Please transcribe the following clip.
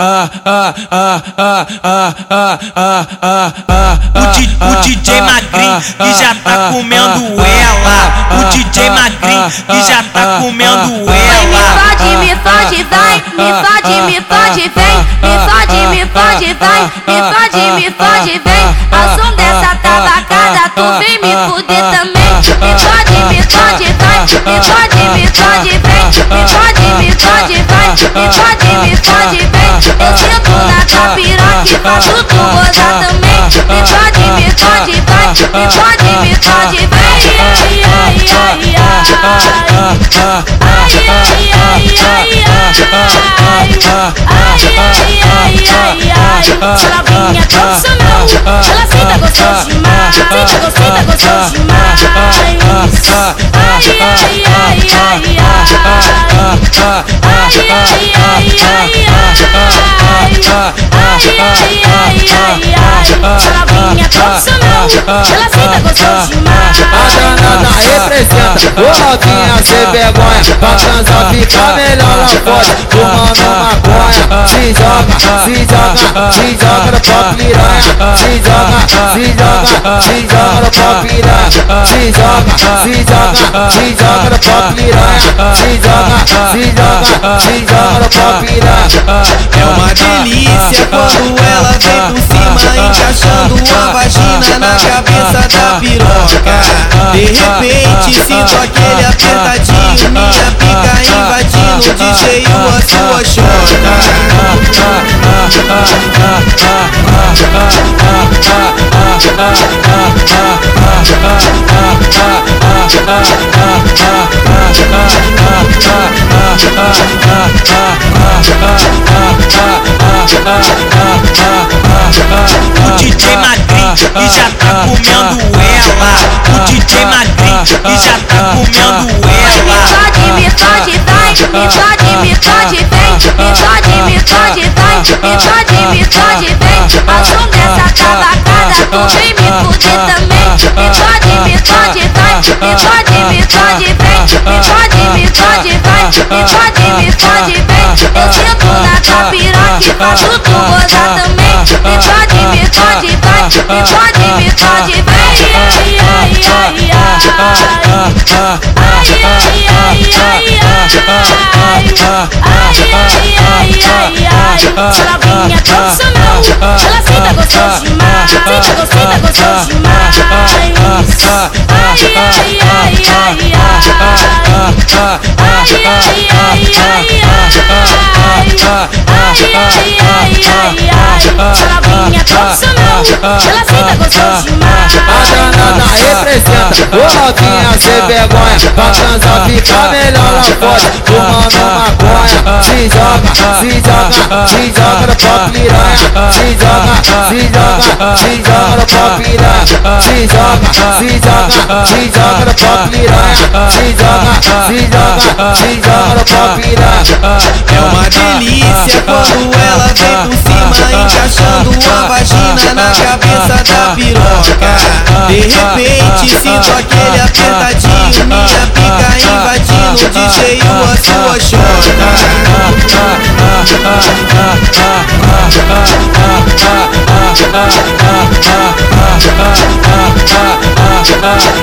o, DJ Magrin que já tá comendo ela. O DJ Magrin que já tá comendo ela. Me fode, me fode, vai. Me fode, me fode, vem. Me fode, me fode, vai. Me fode, me fode, vem. A som dessa tabacada, tu vem me fuder também. Me fode, me fode, vai. Me fode, me fode, vem. Me fode, me fode. Me fode, me fode, vem. Eu sento na tua piroca e faço tu gozar também Me fode, me fode, vai Me fode, me fode, vem Ai, ai, ai, ai Ai, ai, ai, ai, ai Ai, ai, novinha profissional Ela senta gostoso demais Senta gostosa, gostoso demais Ai, ai, ai, ai, ai Novinha profissional, ela senta gostoso demais. A danada ô novinha sem vergonha, pra transar fica melhor lá fora, fumando maconha, se joga, se joga, se joga no pó piranha, se joga, se joga, se joga no pó piranha, se joga, se joga, se joga no pó piranha, se joga, se joga, se joga no pó piranha. É uma delícia quando ela vem por cima Encaixando a vagina na cabeça da De repente sinto aquele apertadinho Minha pica invadindo de cheio a sua chota o DJ Magrin e já tá comendo ela. O DJ Magrin e já tá comendo ela. Me fode, me fode, vai. Me fode, me fode, vem. Me fode, me fode, vai. Me fode, me fode, vem. A som dessa tabacada, tu vem me fuder também. Me fode, me fode, vai. Me fode, me fode, vem. Me fode, me fode, vai. Me fode, me fode, vem. Eu sento na tua piroca e faço tu gozar também. Me fode, me fode, vai Me fode, vem Ai, ai, ai, ai Ai, profissional Ela senta gostoso demais Senta gostosa, gostoso demais Ai, ai, ai, ai, ai Ai, ai, ai, ai, novinha profissional Ela senta gostoso demais A danada representa Ô novinha sem vergonha Pra transar fica melhor lá fora Fumando maconha Se joga, se joga, se joga no pó piranha Se joga, se joga, se joga É uma delícia quando ela vem por cima Encaixando a vagina na cabeça da piroca. De repente sinto aquele apertadinho Minha pica invadindo de cheio a sua chota ah, ah, ah, ah, ah, ah, ah,